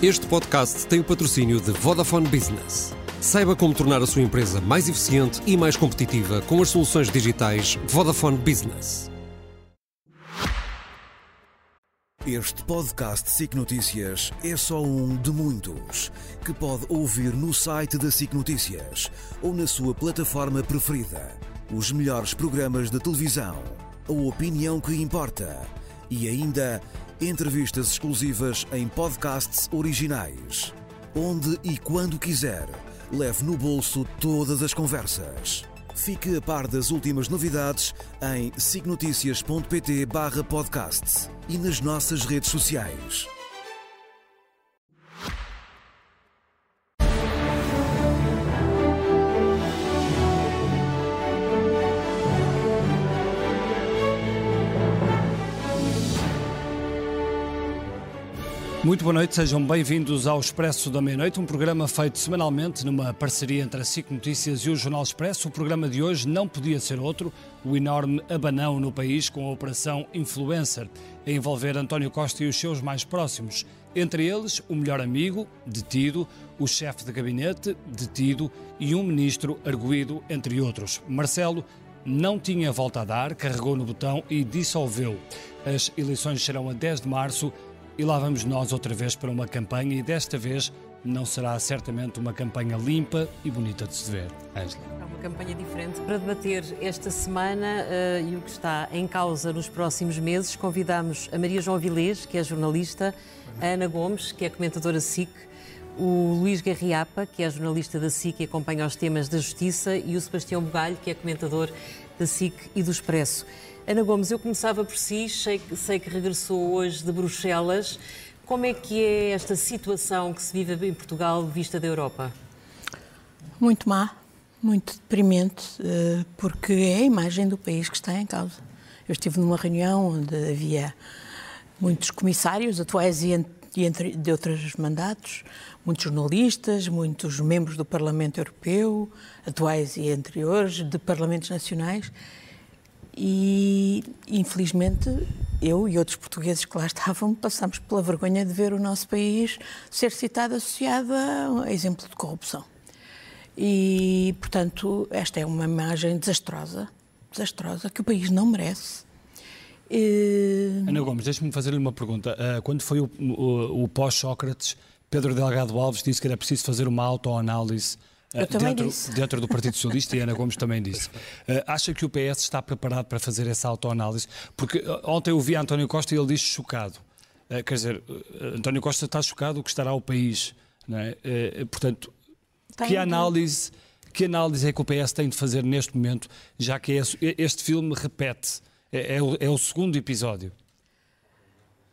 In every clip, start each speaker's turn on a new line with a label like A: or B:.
A: Este podcast tem o patrocínio de Vodafone Business. Saiba como tornar a sua empresa mais eficiente e mais competitiva com as soluções digitais Vodafone Business.
B: Este podcast SIC Notícias é só um de muitos que pode ouvir no site da SIC Notícias ou na sua plataforma preferida. Os melhores programas de televisão, a opinião que importa e ainda entrevistas exclusivas em podcasts originais. Onde e quando quiser, leve no bolso todas as conversas. Fique a par das últimas novidades em signoticias.pt/podcast e nas nossas redes sociais.
C: Muito boa noite, sejam bem-vindos ao Expresso da Meia-Noite, um programa feito semanalmente numa parceria entre a SIC Notícias e o Jornal Expresso. O programa de hoje não podia ser outro, o enorme abanão no país com a Operação Influencer, a envolver António Costa e os seus mais próximos. Entre eles, o melhor amigo, detido, o chefe de gabinete, detido e um ministro arguído, entre outros. Marcelo não tinha volta a dar, carregou no botão e dissolveu. As eleições serão a 10 de março e lá vamos nós outra vez para uma campanha e desta vez não será certamente uma campanha limpa e bonita de se ver. Angela.
D: É uma campanha diferente. Para debater esta semana uh, e o que está em causa nos próximos meses, convidamos a Maria João Vilês, que é jornalista, a Ana Gomes, que é comentadora SIC, o Luís Garriapa, que é jornalista da SIC e acompanha os temas da justiça, e o Sebastião Bugalho, que é comentador da SIC e do Expresso. Ana Gomes, eu começava por si, sei, sei que regressou hoje de Bruxelas. Como é que é esta situação que se vive em Portugal vista da Europa?
E: Muito má, muito deprimente, eh, porque é a imagem do país que está em causa. Eu estive numa reunião onde havia muitos comissários atuais e de outros mandatos, muitos jornalistas, muitos membros do Parlamento Europeu, atuais e anteriores, de parlamentos nacionais, e, infelizmente, eu e outros portugueses que lá estavam passamos pela vergonha de ver o nosso país ser citado associado a exemplo de corrupção. E, portanto, esta é uma imagem desastrosa, desastrosa, que o país não merece.
C: E... Ana Gomes, deixe-me fazer-lhe uma pergunta. Ah, quando foi o, o, o pós-Sócrates, Pedro Delgado Alves disse que era preciso fazer uma autoanálise
E: eu também
C: dentro,
E: disse.
C: dentro do Partido Socialista e Ana Gomes também disse. Uh, acha que o PS está preparado para fazer essa autoanálise? Porque uh, ontem eu vi António Costa e ele disse chocado. Uh, quer dizer, António Costa está chocado o que estará o país. É? portanto, tem que análise, que análise é que o PS tem de fazer neste momento, já que é, este filme repete? É, é, o, é o segundo episódio.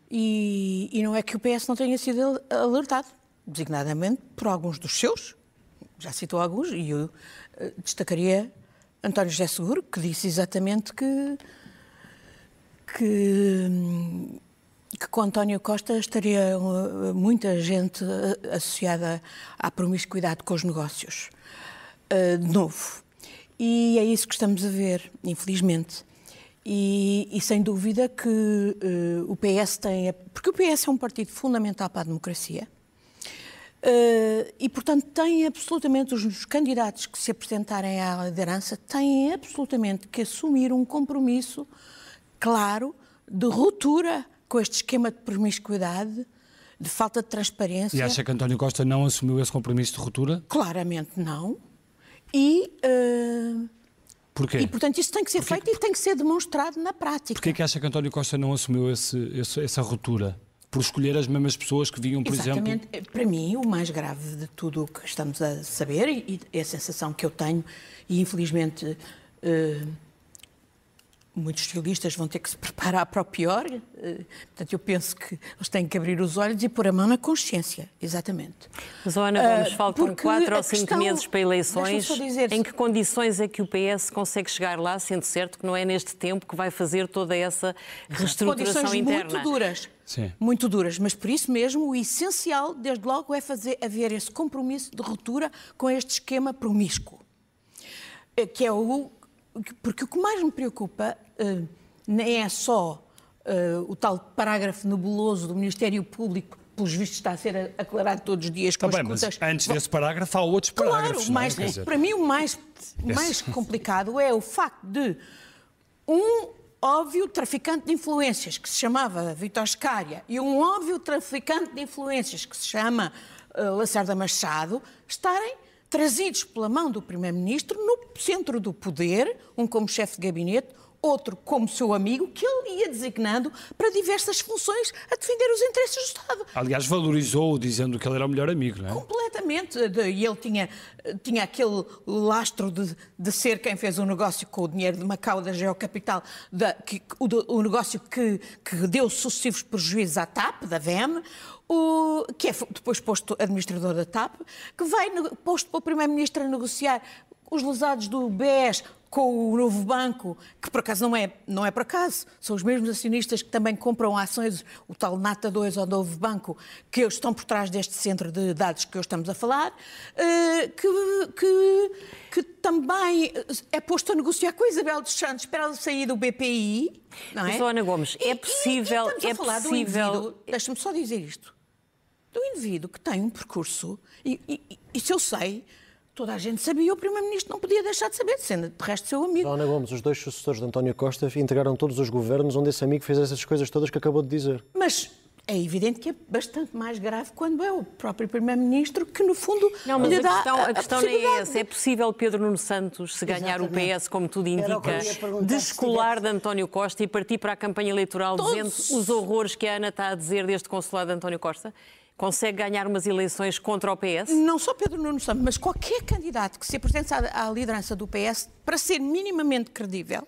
E: E, e não é que o PS não tenha sido alertado, designadamente por alguns dos seus, já citou alguns, e eu uh, destacaria António José Seguro, que disse exatamente que, que, que com António Costa estaria uh, muita gente uh, associada à promiscuidade com os negócios. de novo. E é isso que estamos a ver, infelizmente. E, e sem dúvida que o PS tem. Porque o PS é um partido fundamental para a democracia Uh, e, portanto, têm absolutamente, os, os candidatos que se apresentarem à liderança têm absolutamente que assumir um compromisso claro de ruptura com este esquema de promiscuidade, de falta de transparência.
C: E acha que António Costa não assumiu esse compromisso de ruptura?
E: Claramente não. E. Uh,
C: Porquê?
E: E, portanto, isso tem que ser Porquê? feito e tem que ser demonstrado na prática.
C: Porquê que acha que António Costa não assumiu esse, esse, essa ruptura? Por escolher as mesmas pessoas que vinham, por
E: Exatamente.
C: exemplo.
E: Para mim, o mais grave de tudo o que estamos a saber, e é a sensação que eu tenho, e infelizmente uh, muitos jornalistas vão ter que se preparar para o pior. Uh, portanto, eu penso que eles têm que abrir os olhos e pôr a mão na consciência, exatamente.
D: Mas, Ana Gomes, uh, faltam quatro ou cinco questão, meses para eleições.
E: Dizer,
D: em que condições é que o PS consegue chegar lá, sendo certo que não é neste tempo que vai fazer toda essa reestruturação
E: condições
D: interna?
E: muito duras.
C: Sim.
E: Muito duras, mas por isso mesmo o essencial, desde logo, é fazer haver esse compromisso de ruptura com este esquema promíscuo. Eh, que é o. Porque o que mais me preocupa nem é só uh, o tal parágrafo nebuloso do Ministério Público pelos vistos está a ser aclarado todos os dias com
C: Também,
E: as
C: mas
E: contas.
C: antes desse parágrafo há outros parágrafos.
E: Claro,
C: é?
E: mas
C: dizer,
E: para mim o mais, mais complicado é o facto de um óbvio traficante de influências que se chamava Vitor Scária e um óbvio traficante de influências que se chama uh, Lacerda Machado estarem trazidos pela mão do Primeiro-Ministro no centro do poder, um como chefe de gabinete, outro como seu amigo, que ele ia designando para diversas funções a defender os interesses do Estado.
C: Aliás, valorizou dizendo que ele era o melhor amigo, não é?
E: Completamente. E ele tinha, tinha aquele lastro de, de ser quem fez o negócio com o dinheiro de Macau da Geocapital, da, que, o, o negócio que, que deu sucessivos prejuízos à TAP, da VEM, o, que é depois posto administrador da TAP, que vai posto pelo Primeiro-Ministro a negociar os lesados do BES com o novo banco, que por acaso não é, não é por acaso, são os mesmos acionistas que também compram ações, o tal Nata 2 ou novo banco, que estão por trás deste centro de dados que hoje estamos a falar, eh, que, que, que também é posto a negociar com a Isabel dos Santos para ela sair do BPI. Não é?
D: Ana Gomes, é
E: E- e-
D: possível-
E: E, estamos a
D: é
E: falar
D: possível-
E: Do indivíduo, deixa-me só dizer isto. Do indivíduo que tem um percurso, e, e, e se eu sei, toda a gente sabia, o Primeiro-Ministro não podia deixar de saber, sendo de resto seu amigo.
F: Ana Gomes, os dois sucessores de António Costa integraram todos os governos onde esse amigo fez essas coisas todas que acabou de dizer.
E: Mas é evidente que é bastante mais grave quando é o próprio Primeiro-Ministro que, no fundo,
D: Não, mas
E: lhe
D: a
E: dá
D: questão, a
E: a
D: questão não é essa. É possível Pedro Nuno Santos, se ganhar o
G: Exatamente.
D: PS, como tudo
G: o
D: indica, descolar de António Costa e partir para a campanha eleitoral
E: Todos-
D: dizendo os horrores que a Ana está a dizer deste consulado de António Costa? Consegue ganhar umas eleições contra o PS?
E: Não só Pedro Nuno Santos, mas qualquer candidato que se apresente à à liderança do PS, para ser minimamente credível,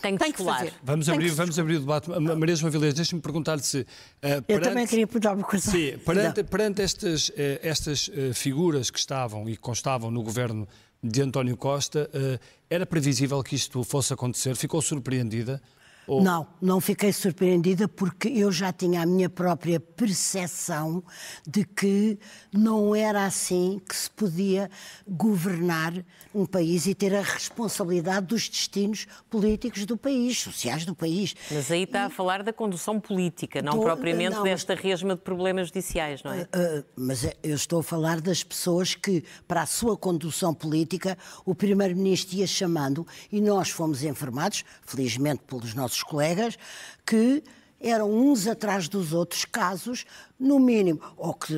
D: Tem que
E: tem que fazer.
C: Vamos
E: Tem
C: abrir,
E: que-
C: vamos abrir o debate. Ma- Maria João Vilés, deixa-me perguntar-lhe se. eh,
G: Eu
C: perante-
G: também queria perguntar uma coisa.
C: Sim, perante, perante estas, eh, estas eh, figuras que estavam e constavam no governo de António Costa, eh, era previsível que isto fosse acontecer? Ficou surpreendida? Ou-
G: Não, não fiquei surpreendida porque eu já tinha a minha própria percepção de que não era assim que se podia governar um país e ter a responsabilidade dos destinos políticos do país, sociais do país.
D: Mas aí está a falar da condução política, não propriamente
G: não, mas-
D: desta resma de problemas judiciais, não é?
G: Uh, mas é- eu estou a falar das pessoas que, para a sua condução política, o Primeiro-Ministro ia chamando e nós fomos informados, felizmente pelos nossos colegas, que eram uns atrás dos outros casos, no mínimo, ou que,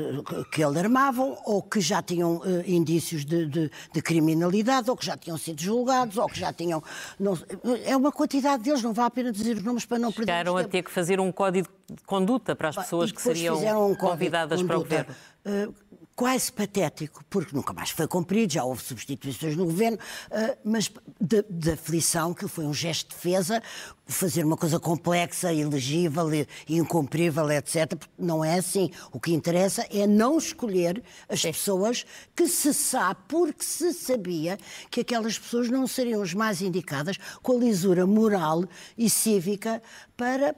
G: que alarmavam, ou que já tinham eh, indícios de, de- de criminalidade, ou que já tinham sido julgados, ou que já tinham. não- é uma quantidade deles, não vale a pena dizer os nomes para não perder
D: Chegaram a ter que fazer um código de conduta para as pessoas que seriam
G: um
D: convidadas para o governo.
G: eh, quase patético, porque nunca mais foi cumprido, já houve substituições no governo, eh, mas de, de aflição, que foi um gesto de defesa, fazer uma coisa complexa, ilegível e e incumprível, etc. porque Não é assim. O que interessa é não escolher as pessoas que se sabe, porque se sabia que aquelas pessoas não seriam as mais indicadas com a lisura moral e cívica para,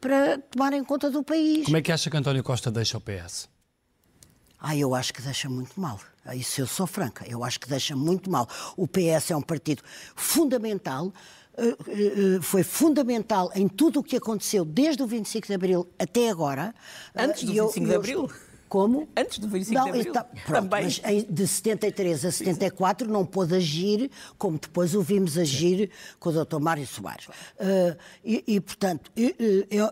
G: para tomarem conta do país.
C: Como é que acha que António Costa deixa o PS?
G: Ah, eu acho que deixa muito mal. Ah, Isso eu sou franca. Eu acho que deixa muito mal. O PS é um partido fundamental. eh, eh, Foi fundamental em tudo o que aconteceu desde o 25 de Abril até agora.
E: Antes
G: Ah,
E: do
G: eu-
E: 25 de
G: eu
E: Abril?
G: Como?
E: Antes do 25
G: não,
E: de Abril?
G: então, pronto,
E: Também.
G: Mas de 73 a 74 não pôde agir como depois o vimos agir com o Dr. Mário Soares. Ah, e, e, portanto, é,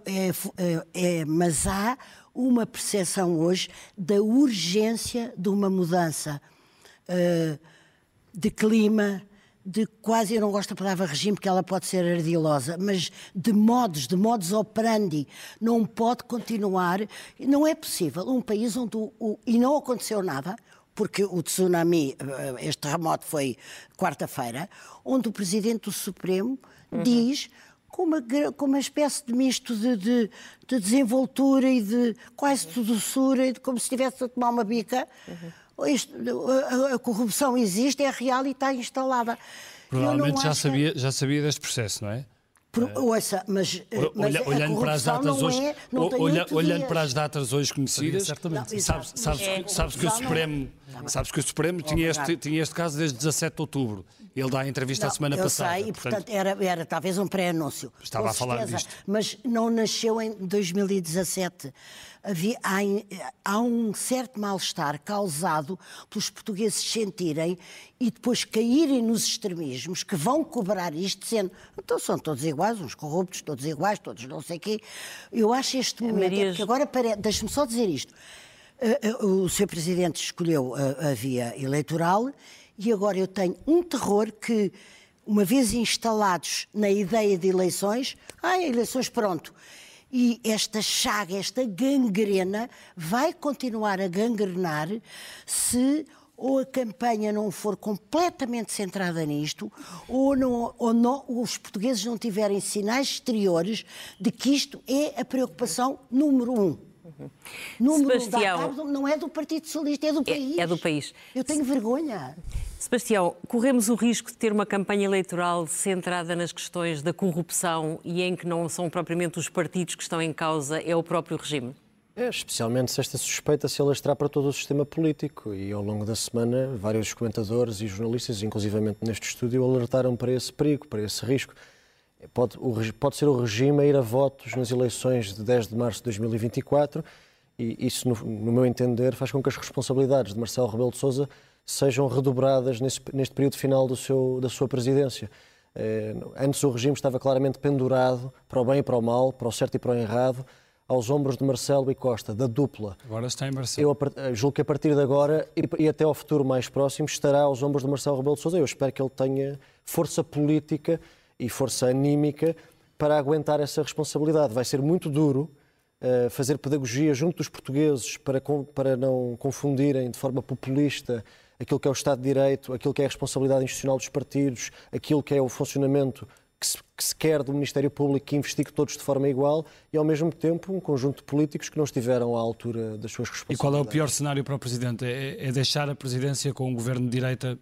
G: é- é- mas há uma percepção hoje da urgência de uma mudança ah, de clima, de quase, eu não gosto da palavra regime porque ela pode ser ardilosa, mas de modos, de modos operandi. Não pode continuar, não é possível um país onde, o, o- e não aconteceu nada, porque o tsunami, eh, este terremoto foi quarta-feira, onde o Presidente do Supremo diz com uma, com uma espécie de misto de, de- de desenvoltura e de quase de doçura, e de, como se estivesse a tomar uma bica. Isto- a, a corrupção existe, é real e está instalada.
C: Provavelmente já
G: acho
C: sabia, já sabia deste processo, não é?
G: Por- ouça, mas, eh, mas
C: Olha-
G: a
C: olhando para as datas hoje,
G: é,
C: olha- olhando para as datas hoje conhecidas,
F: certamente.
G: Não,
C: sabes, sabes,
G: é
C: que- sabes que o
G: é?
C: Supremo
G: bem.
C: Sabes que o Supremo tinha este, tinha este caso desde 17 de outubro. Ele dá a entrevista
G: Não,
C: a semana
G: eu
C: passada.
G: sei, e portanto era, era talvez um pré-anúncio.
C: Estava a falar
G: certeza,
C: disto.
G: Mas não nasceu em 2017. Havia, há, há um certo mal-estar causado pelos portugueses sentirem e depois caírem nos extremismos que vão cobrar isto, dizendo então são todos iguais, uns corruptos, todos iguais, todos não sei quê. Eu acho este momento, é
D: Maria-
G: porque agora pare... deixe-me só dizer isto. Uh, uh, O Sr. Presidente escolheu a, a via eleitoral e agora eu tenho um terror que, uma vez instalados na ideia de eleições, ah, eleições pronto. E esta chaga, esta gangrena, vai continuar a gangrenar se ou a campanha não for completamente centrada nisto, ou, não, ou não- os portugueses não tiverem sinais exteriores de que isto é a preocupação número um. Número um
D: Sebastião.
G: da cabo não é do Partido Socialista, é do país.
D: é do país.
G: Eu tenho vergonha.
D: Sebastião, corremos o risco de ter uma campanha eleitoral centrada nas questões da corrupção e em que não são propriamente os partidos que estão em causa, é o próprio regime?
F: É, especialmente se esta suspeita se alastrar para todo o sistema político. E ao longo da semana, vários comentadores e jornalistas, inclusivamente neste estúdio, alertaram para esse perigo, para esse risco. Pode, o pode ser o regime a ir a votos nas eleições de 10 de março de 2024 e isso, no, no meu entender, faz com que as responsabilidades de Marcelo Rebelo de Sousa sejam redobradas nesse- neste período final do seu, da sua presidência. Eh, antes o regime estava claramente pendurado para o bem e para o mal, para o certo e para o errado, aos ombros de Marcelo e Costa, da dupla.
C: Agora está em Barcelona.
F: Eu eh, julgo que a partir de agora e, e até ao futuro mais próximo estará aos ombros de Marcelo Rebelo de Sousa. Eu espero que ele tenha força política e força anímica para aguentar essa responsabilidade. Vai ser muito duro eh, fazer pedagogia junto dos portugueses para, com- para não confundirem de forma populista aquilo que é o Estado de Direito, aquilo que é a responsabilidade institucional dos partidos, aquilo que é o funcionamento que se, que se quer do Ministério Público que investigue todos de forma igual e, ao mesmo tempo, um conjunto de políticos que não estiveram à altura das suas
C: E
F: responsabilidades.
C: qual é o pior cenário para o Presidente? É, é deixar a presidência com um governo de direita?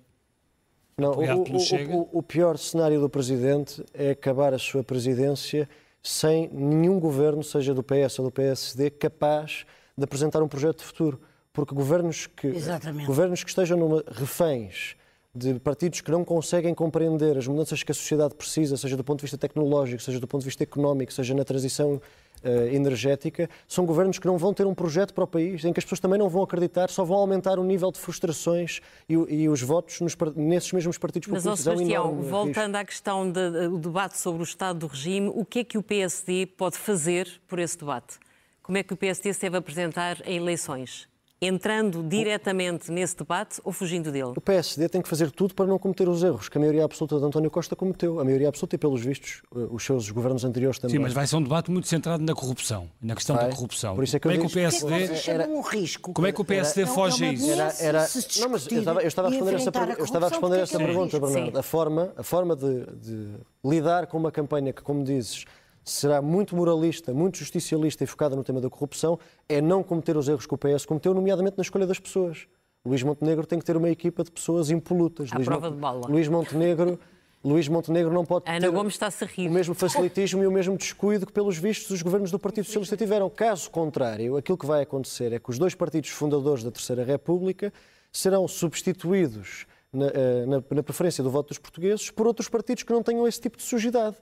F: Não, o, o- o- o pior cenário do Presidente é acabar a sua presidência sem nenhum governo, seja do PS ou do PSD, capaz de apresentar um projeto de futuro. Porque governos que,
G: Exatamente.
F: governos que estejam numa, reféns de partidos que não conseguem compreender as mudanças que a sociedade precisa, seja do ponto de vista tecnológico, seja do ponto de vista económico, seja na transição eh, energética, são governos que não vão ter um projeto para o país, em que as pessoas também não vão acreditar, só vão aumentar o nível de frustrações e, e os votos nos nesses mesmos partidos
D: Mas,
F: populistas. É um
D: Sebastião,
F: risco.
D: voltando à questão de- do debate sobre o estado do regime, o que é que o PSD pode fazer por esse debate? Como é que o PSD se deve apresentar em eleições? Entrando diretamente nesse debate ou fugindo dele?
F: O PSD tem que fazer tudo para não cometer os erros que a maioria absoluta de António Costa cometeu. A maioria absoluta e, pelos vistos, eh, os seus governos anteriores também.
C: Sim, mas vai ser um debate muito centrado na corrupção, na questão
F: Vai.
C: da corrupção.
F: Por isso é que
C: Como
F: eu
C: é que o
F: disse-
G: O que é que
C: PSD...
G: vocês chamam um risco?
C: Como é que o PSD
G: Não,
C: foge
G: é
C: a isso?
F: Era, era... Não, mas eu estava, eu estava a responder essa, eu estava a responder essa
G: é é
F: pergunta? Bernardo. A forma, a forma de, de lidar com uma campanha que, como dizes, será muito moralista, muito justicialista e focada no tema da corrupção, é não cometer os erros que o PS cometeu, nomeadamente na escolha das pessoas. Luís Montenegro tem que ter uma equipa de pessoas impolutas.
D: À
F: Luís
D: prova
F: Mon-
D: de bala.
F: Luís Montenegro, Luís Montenegro não pode
D: Ana
F: ter
D: Gomes está-se a rir.
F: o mesmo facilitismo e o mesmo descuido que, pelos vistos, os governos do Partido Socialista tiveram. Caso contrário, aquilo que vai acontecer é que os dois partidos fundadores da Terceira República serão substituídos na, eh, na- na preferência do voto dos portugueses por outros partidos que não tenham esse tipo de sujidade.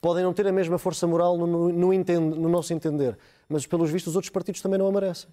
F: Podem não ter a mesma força moral no, no- no enten- no nosso entender, mas, pelos vistos, os outros partidos também não a merecem.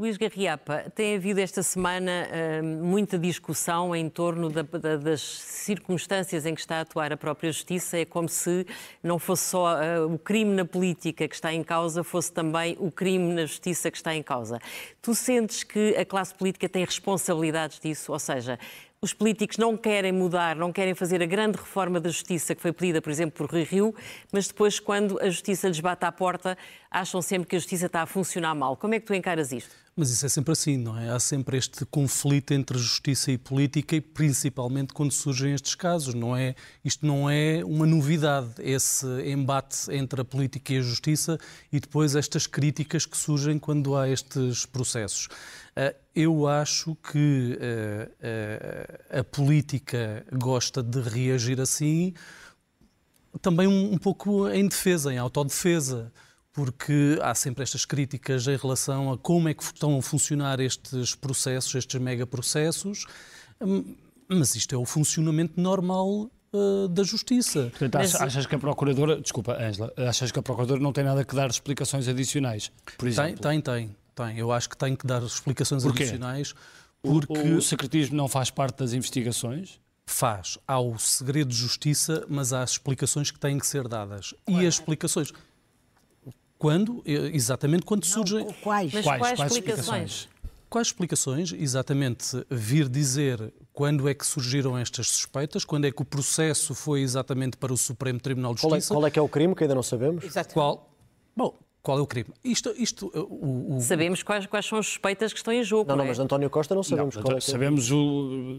D: Luís Garriapa, tem havido esta semana hum, muita discussão em torno da- da- das circunstâncias em que está a atuar a própria Justiça. É como se não fosse só ah, o crime na política que está em causa, fosse também o crime na Justiça que está em causa. Tu sentes que a classe política tem responsabilidades disso? Ou seja, os políticos não querem mudar, não querem fazer a grande reforma da justiça que foi pedida, por exemplo, por Rui Rio, mas depois, quando a justiça lhes bate à porta, acham sempre que a justiça está a funcionar mal. Como é que tu encaras isto?
H: Mas isso é sempre assim, não é? Há sempre este conflito entre justiça e política e principalmente quando surgem estes casos, não é? Isto não é uma novidade, esse embate entre a política e a justiça e depois estas críticas que surgem quando há estes processos. Ah, Eu acho que ah, ah, a política gosta de reagir assim também um, um pouco em defesa, em autodefesa, porque há sempre estas críticas em relação a como é que estão a funcionar estes processos, estes megaprocessos, hum, mas isto é o funcionamento normal uh, da justiça.
C: Portanto, achas, achas que a Procuradora, desculpa, Ângela, achas que a Procuradora não tem nada que dar explicações adicionais, por exemplo?
H: Tem, tem, tem. tem. Eu acho que tem que dar explicações
C: Porquê?
H: adicionais.
C: Porque o, o secretismo não faz parte das investigações?
H: Faz. Há o segredo de justiça, mas há as explicações que têm que ser dadas. E as explicações. Quando? Exatamente quando surgem.
G: Quais?
D: Mas
C: Quais,
D: quais,
C: quais
D: explicações?
C: explicações?
H: Quais explicações? Exatamente vir dizer quando é que surgiram estas suspeitas, quando é que o processo foi exatamente para o Supremo Tribunal de
F: Qual é,
H: Justiça.
F: qual é que é o crime que ainda não sabemos?
H: Qual? Bom, qual é o crime? Isto, isto o, o-
D: Sabemos quais, quais são as suspeitas que estão em jogo.
F: Não, não,
D: é?
F: mas de António Costa não sabemos
C: Não,
F: qual é que é.
C: sabemos, o,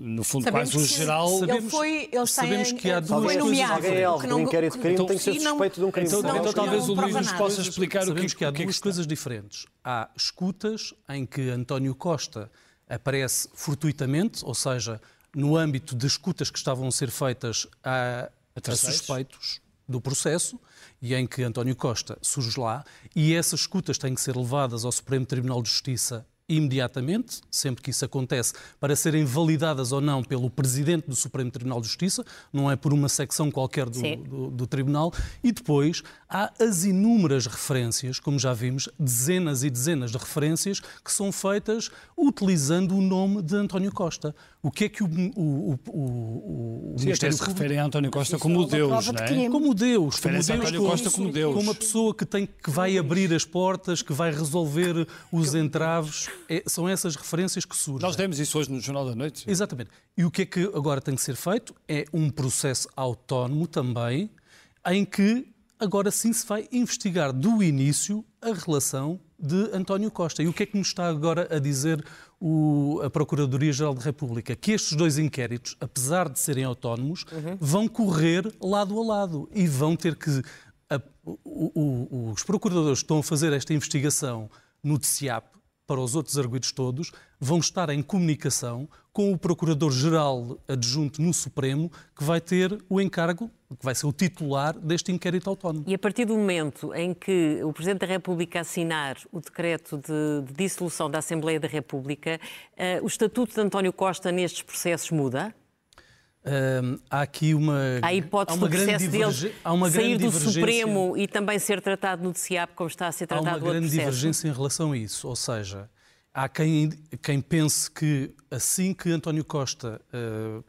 C: no fundo,
E: Sabemos
C: quase o
E: que
C: geral.
E: Ele
H: Sabemos-
E: foi, ele
H: sabemos que há
E: ele
H: duas
E: foi
H: coisas.
E: nomeado.
F: Alguém é alvo
E: que
F: de um inquérito de crime,
E: que-
F: tem que ser
E: e não-
F: suspeito de um crime.
C: Então,
E: Não,
C: então
E: não
C: talvez o Luís nos
E: nada.
C: possa explicar o que,
H: Sabemos que há
C: o que é que
H: duas
C: está.
H: coisas diferentes. Há escutas em que António Costa aparece fortuitamente, ou seja, no âmbito de escutas que estavam a ser feitas a, a suspeitos do processo e em que António Costa surge lá e essas escutas têm que ser levadas ao Supremo Tribunal de Justiça imediatamente, sempre que isso acontece, para serem validadas ou não pelo Presidente do Supremo Tribunal de Justiça, não é por uma secção qualquer do, do, do Tribunal, e depois há as inúmeras referências, como já vimos, dezenas e dezenas de referências que são feitas utilizando o nome de António Costa. O que é que o, o, o, o, o
C: Sim,
H: Ministério
C: se
H: Público...
C: referem a António Costa como Deus, não é?
H: Como Deus, como
C: a
H: Deus,
C: António Costa como Deus.
H: como uma pessoa que tem que vai abrir as portas, que vai resolver os entraves. É- são essas referências que surgem.
C: Nós demos isso hoje no Jornal da Noite.
H: Exatamente. E o que é que agora tem que ser feito? É um processo autónomo também, em que agora sim se vai investigar do início a relação de António Costa. E o que é que nos está agora a dizer o- a Procuradoria-Geral da República? Que estes dois inquéritos, apesar de serem autónomos, vão correr lado a lado e vão ter que. a- o- o- os procuradores que estão a fazer esta investigação no TCIAP para os outros arguidos todos, vão estar em comunicação com o Procurador-Geral adjunto no Supremo, que vai ter o encargo, que vai ser o titular deste inquérito autónomo.
D: E a partir do momento em que o Presidente da República assinar o decreto de, de dissolução da Assembleia da República, eh, o estatuto de António Costa nestes processos muda?
H: Hum, há aqui uma,
D: Há hipótese
H: há uma
D: do
H: grande
D: processo
H: divergência-
D: dele
H: há uma
D: sair
H: grande
D: do Supremo e também ser tratado no DCIAP como está a ser
H: Há
D: tratado
H: uma
D: o outro
H: grande
D: processo?
H: divergência em relação a isso. Ou seja, há quem, quem pense que assim que António Costa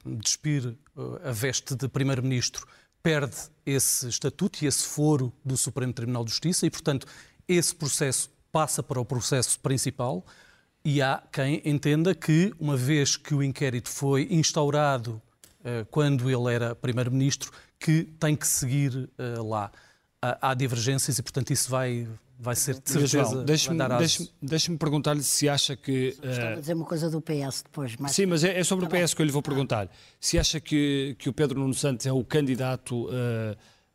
H: despir eh, a veste de Primeiro-Ministro, perde esse estatuto e esse foro do Supremo Tribunal de Justiça e, portanto, esse processo passa para o processo principal. E há quem entenda que, uma vez que o inquérito foi instaurado quando ele era Primeiro-Ministro, que tem que seguir eh, lá. Há, há divergências e, portanto, isso vai, vai ser de certeza.
C: deixe-me deixe deixe perguntar-lhe se acha que. eh,
G: Estava a dizer uma coisa do PS depois, mas
C: Sim, mas é, é sobre o
G: Tá bem.
C: PS que eu lhe vou perguntar. Se acha que, que o Pedro Nuno Santos é o candidato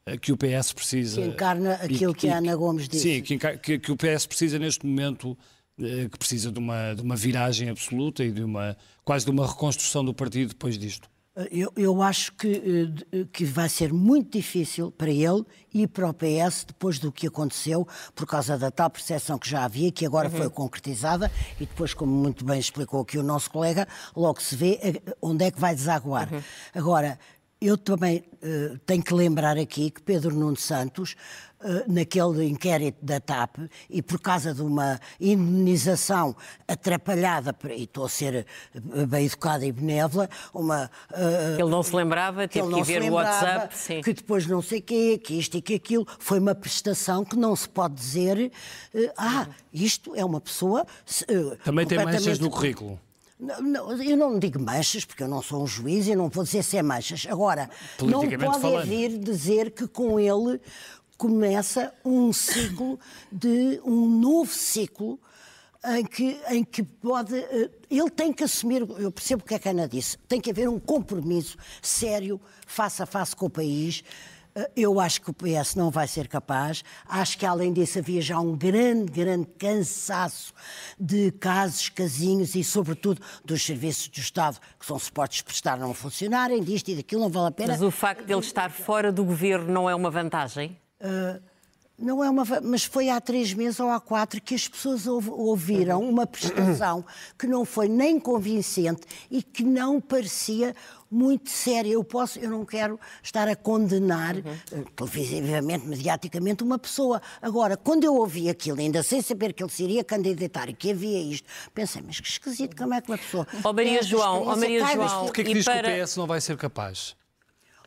C: eh, que o PS precisa.
G: Que encarna
C: e
G: aquilo que a Ana Gomes disse.
C: Sim, que, que- que o PS precisa neste momento, eh, que precisa de uma, de uma viragem absoluta e de uma quase de uma reconstrução do partido depois disto.
G: Eu, eu acho que, eh, de- que vai ser muito difícil para ele e para o PS, depois do que aconteceu, por causa da tal percepção que já havia, que agora foi concretizada, e depois, como muito bem explicou aqui o nosso colega, logo se vê eh, onde é que vai desaguar. Agora, eu também eh, tenho que lembrar aqui que Pedro Nuno Santos, eh, naquele inquérito da TAP, e por causa de uma indenização atrapalhada, e estou a ser eh, bem educada e benévola, uma. eh,
D: Ele não se lembrava,
G: que
D: teve que ver o WhatsApp. Sim.
G: que depois não sei quê, que isto e que aquilo, foi uma prestação que não se pode dizer, eh, ah, isto é uma pessoa... eh,
C: Também tem manchas no currículo.
G: não, não, eu não digo manchas, porque eu não sou um juiz e não vou dizer se é manchas. Agora, não pode
C: falando.
G: vir dizer que com ele começa um ciclo de um novo ciclo em que, em que pode. eh, Ele tem que assumir, eu percebo o que é que a Ana disse, tem que haver um compromisso sério, face a face com o país. Eh, Eu acho que o PS não vai ser capaz. Acho que, além disso, havia já um grande, grande cansaço de casos, casinhos e, sobretudo, dos serviços do Estado, que são suportes prestar não funcionarem, disto e daquilo, não vale a pena.
D: Mas o facto de ele estar fora do governo não é uma vantagem?
G: Não é uma, mas foi há três meses ou há quatro que as pessoas ouviram uma prestação que não foi nem convincente e que não parecia muito séria. Eu posso, eu não quero estar a condenar uhum. televisivamente, mediaticamente, uma pessoa. Agora, quando eu ouvi aquilo, ainda sem saber que ele se iria candidatar e que havia isto, pensei, mas que esquisito, como é que uma pessoa.
D: Ó oh, Maria João, ó oh, Maria João,
C: porquê é que diz para... que o PS não vai ser capaz?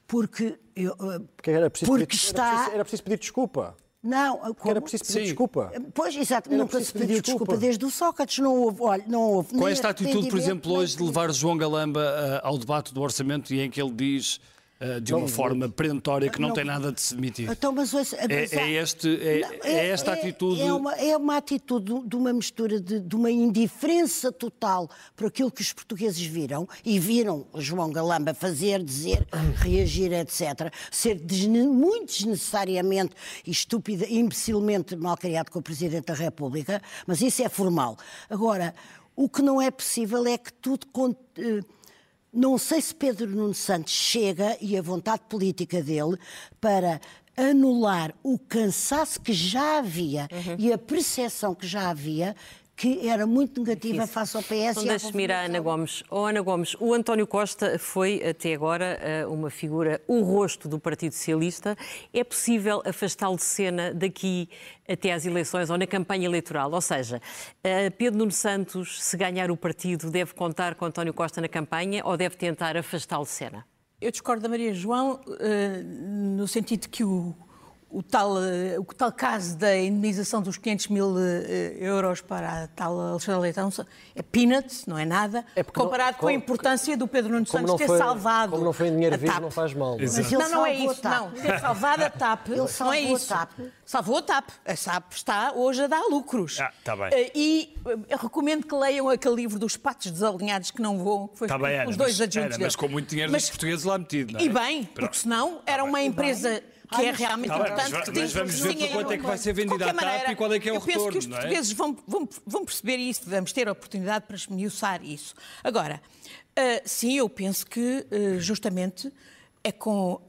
G: Porque, eu,
F: porque, era preciso porque pedir, está. Era preciso, era preciso pedir desculpa.
G: Não,
F: como? era preciso pedir Sim. desculpa.
G: Pois, exato, era nunca se pediu desculpa. desculpa. desde o Sócrates, não houve, olha, não houve.
C: Com esta atitude, por exemplo, hoje de levar João Galamba uh, ao debate do orçamento e em que ele diz Uh, de uma não, forma perentória que não, não, tem nada de se demitir.
G: Então, mas, ouça,
C: é, é, este, é, não, é, é esta atitude.
G: É uma, é uma atitude de uma mistura de, de, uma indiferença total por aquilo que os portugueses viram e viram João Galamba fazer, dizer, reagir, etc. Ser desne, muito desnecessariamente e estúpida, imbecilmente mal criado com o Presidente da República, mas isso é formal. Agora, o que não é possível é que tudo. Uh, não sei se Pedro Nuno Santos chega e a vontade política dele para anular o cansaço que já havia uhum. e a percepção que já havia que era muito negativa Difícil. face ao PS
D: então, deixe-me ir à Ana Gomes. Oh, Ana Gomes, o António Costa foi até agora eh, uma figura, o rosto do Partido Socialista. É possível afastá-lo de cena daqui até às eleições ou na campanha eleitoral? Ou seja, eh, Pedro Nuno Santos, se ganhar o partido, deve contar com António Costa na campanha ou deve tentar afastá-lo de cena?
E: Eu discordo da Maria João eh, no sentido que o o tal, eh, o tal caso da indenização dos 500 mil eh, euros para a tal Alexandre Leitão é peanuts, não é nada, é comparado não, com a importância do Pedro Nuno Santos ter
F: foi,
E: salvado
F: Como não foi em dinheiro vivo, não faz mal.
E: Não, não, não é isso, não. Ter salvado a TAP, ele não é isso. A TAP. Salvou a TAP. A TAP está hoje a dar lucros.
C: Ah, tá bem.
E: Eh, e eu recomendo que leiam aquele livro dos patos desalinhados que não voam, que foi
C: tá bem,
E: os dois
C: mas,
E: adjuntos
C: era, Mas com muito dinheiro mas, dos portugueses lá metido, não é?
E: E bem, porque senão era uma empresa que é realmente tá importante.
C: Mas, que mas vamos ver por quanto é que vai ser vendida a TAP e qual é que é o retorno.
E: Eu penso que os é? portugueses é? vão, vão, vão perceber isso, vamos ter a oportunidade para esmiuçar isso. Agora, uh, sim, eu penso que uh, justamente é com uh,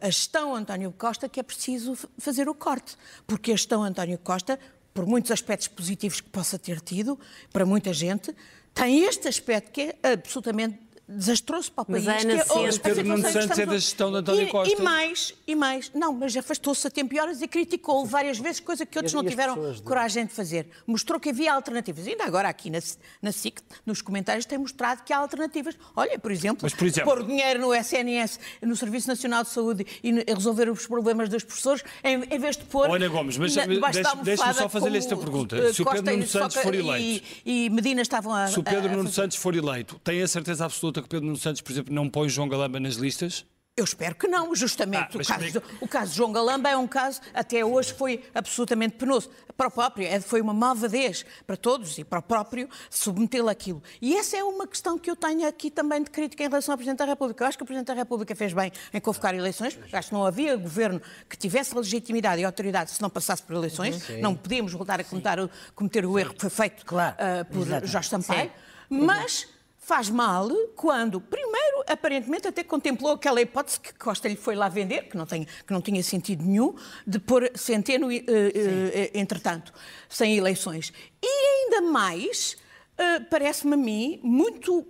E: a gestão António Costa que é preciso fazer o corte, porque a gestão António Costa, por muitos aspectos positivos que possa ter tido, para muita gente, tem este aspecto que é absolutamente desastroso para o país.
D: Mas, Ana,
E: que,
D: é,
C: Pedro Nuno Santos é da gestão de António
E: e,
C: Costa.
E: E mais, e mais, não, mas afastou-se a tempo e horas e criticou várias vezes, coisa que outros não tiveram coragem de fazer. Mostrou que havia alternativas. Ainda agora aqui na, na SIC, nos comentários, tem mostrado que há alternativas. Olha, por exemplo, mas, por exemplo pôr dinheiro no SNS, no Serviço Nacional de Saúde e resolver os problemas dos professores, em, em vez de pôr...
C: Olha, Gomes, mas deixe-me só fazer-lhe esta pergunta. Se o Pedro Nuno Santos for eleito...
E: E, e Medina estavam a...
C: Se o Pedro Nuno Santos for eleito, tem a certeza absoluta que Pedro Nuno Santos, por exemplo, não põe João Galamba nas listas?
E: Eu espero que não, justamente. Ah, o, caso, é o caso de João Galamba é um caso, até hoje, foi absolutamente penoso. Para o próprio, é, foi uma malvadez para todos e para o próprio submetê-lo àquilo. E essa é uma questão que eu tenho aqui também de crítica em relação ao Presidente da República. Eu acho que o Presidente da República fez bem em convocar eleições. Acho que não havia governo que tivesse legitimidade e autoridade se não passasse por eleições. Uhum. Não podíamos voltar a cometer, cometer o erro que foi feito claro. uh, por Exatamente. Jorge Sampaio. Sim. Mas faz mal quando, primeiro, aparentemente até contemplou aquela hipótese que Costa lhe foi lá vender, que não, tem, que não tinha sentido nenhum, de pôr Centeno, uh, uh, entretanto, sem eleições. E ainda mais, uh, parece-me a mim, muito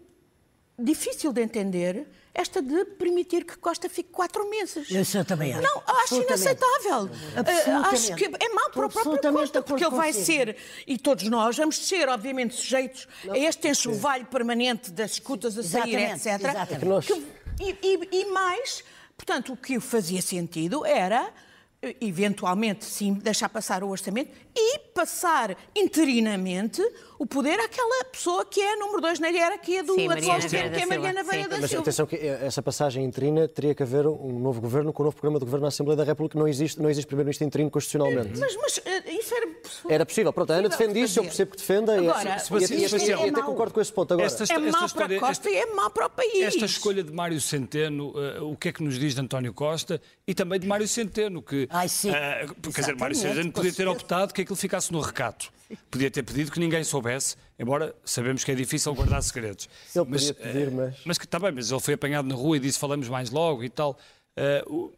E: difícil de entender esta de permitir que Costa fique quatro meses.
G: Isso eu também acho.
E: Não, acho inaceitável. Uh, acho que é mau para o próprio Costa, porque ele vai ser, e todos nós vamos ser, obviamente, sujeitos não. a este enxovalho permanente das escutas a sair, etc. Exatamente. Que, e, e, e mais, portanto, o que fazia sentido era eventualmente, sim, deixar passar o orçamento e passar interinamente o poder àquela pessoa que é número dois na hierarquia do atual governo, que é Mariana Veia da Silva.
F: Mas atenção que essa passagem interina teria que haver um novo governo com um novo programa de governo na Assembleia da República. Não existe, não existe primeiro-ministro interino constitucionalmente.
E: Mas, mas eh, isso era possível.
F: Era possível. Pronto, a Ana defende isso, eu percebo que defenda. Agora, e, e, e, até concordo com esse ponto. Agora,
E: esta, é mau para Costa e é mau para o país.
C: Esta escolha de Mário Centeno, uh, o que é que nos diz de António Costa e também de Mário Centeno, que...
G: Ai, sim. Uh,
C: quer dizer, Mário Centeno podia ter optado que aquilo ficasse no recato. Podia ter pedido que ninguém soubesse, embora sabemos que é difícil guardar segredos.
F: Ele mas, podia pedir,
C: mas... Mas que está bem, mas ele foi apanhado na rua e disse falamos mais logo e tal. Uh,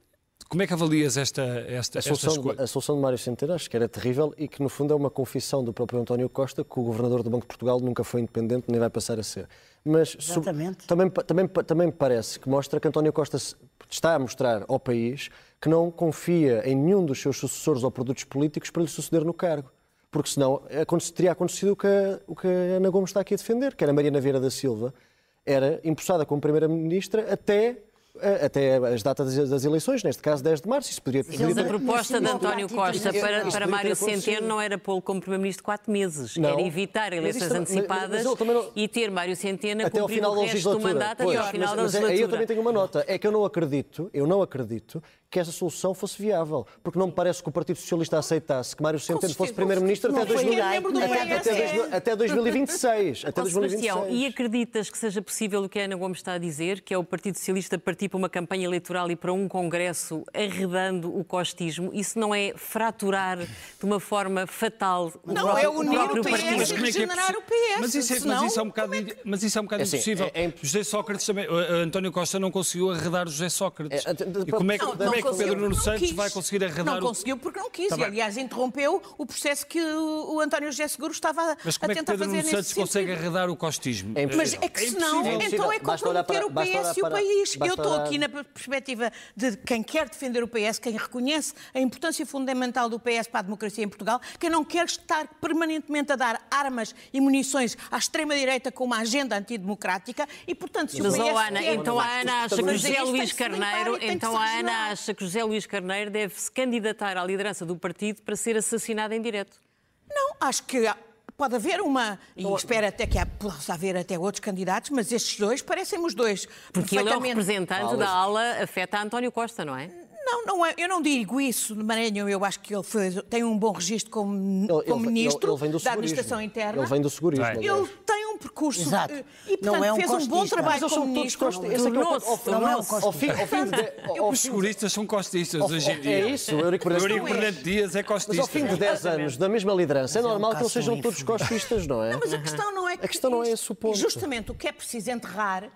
C: Como é que avalias esta, esta,
F: a solução,
C: esta escolha?
F: a solução de Mário Centeno acho que era terrível e que, no fundo, é uma confissão do próprio António Costa que o governador do Banco de Portugal nunca foi independente nem vai passar a ser. Mas
G: Exatamente.
F: também, também, também me parece que mostra que António Costa está a mostrar ao país que não confia em nenhum dos seus sucessores ou produtos políticos para lhe suceder no cargo. Porque senão teria acontecido o que, a, o que a Ana Gomes está aqui a defender, que era Mariana Vieira da Silva, era empossada como Primeira-Ministra até até as datas das eleições, neste caso 10 de março. Isso poderia
D: ter Mas a proposta de António Costa para, para Mário Centeno não era pô-lo como Primeiro-Ministro de quatro meses, não. era evitar eleições antecipadas mas, mas não... e ter Mário Centeno a cumprir final o resto do mandato
F: pois,
D: até ao final
F: mas,
D: da legislatura.
F: Aí eu também tenho uma nota, é que eu não acredito, eu não acredito que essa solução fosse viável, porque não me parece que o Partido Socialista aceitasse que Mário Centeno fosse Primeiro-Ministro até, até, até 2026. Até 2026.
D: E acreditas que seja possível o que a Ana Gomes está a dizer, que é o Partido Socialista partir para uma campanha eleitoral e para um congresso arredando o costismo? Isso não é fraturar de uma forma fatal o
E: não,
D: próprio,
E: é unir o, PS partido? Mas como é é o PS.
C: Mas isso é, senão, mas isso é um bocado, é que... mas isso é um bocado é assim, impossível. É, é imp... José Sócrates também, António Costa não conseguiu arredar o José Sócrates. É, e como é que, não, como é que Pedro Nuno Santos vai conseguir arredar
E: Não conseguiu porque não quis. Tá e, aliás, interrompeu o processo que o, António José Seguro estava
C: Mas como
E: a tentar
C: é que Pedro
E: Nuno
C: Santos consegue arredar o costismo?
E: É mas é que senão, é então é comprometer o PS e o país. Eu estou aqui na perspectiva de quem quer defender o PS, quem reconhece a importância fundamental do PS para a democracia em Portugal, quem não quer estar permanentemente a dar armas e munições à extrema-direita com uma agenda antidemocrática e, portanto, se
D: mas,
E: o PS...
D: Oh, Ana, então a Ana acha que José Luís Carneiro, então a Ana acha que José Luís Carneiro deve se candidatar à liderança do partido para ser assassinado em direto?
E: Não, acho que pode haver uma, e espero até que possa haver até outros candidatos, mas estes dois parecem-me os dois.
D: Porque ele é o representante da ala afeta a António Costa, não é?
E: Não, não é, eu não digo isso de Maranhão. Eu acho que ele foi, tem um bom registro como, ele, como ele, ministro ele, da Administração Interna.
F: Ele vem do segurismo.
E: Ele tem percurso
G: Exato.
E: Eh, e, portanto, não é um fez um bom trabalho como ministro.
F: Cost... Esse é não, é um costista.
C: Os seguristas são costistas hoje em dia.
F: É isso, o Eurico
C: Bernardo Dias é costista.
F: Mas ao fim de 10 anos da mesma liderança, é normal que eles sejam todos costistas, não é?
E: Não, mas a questão não é
F: que... A questão não é esse o ponto.
E: Justamente o que é preciso entrarrar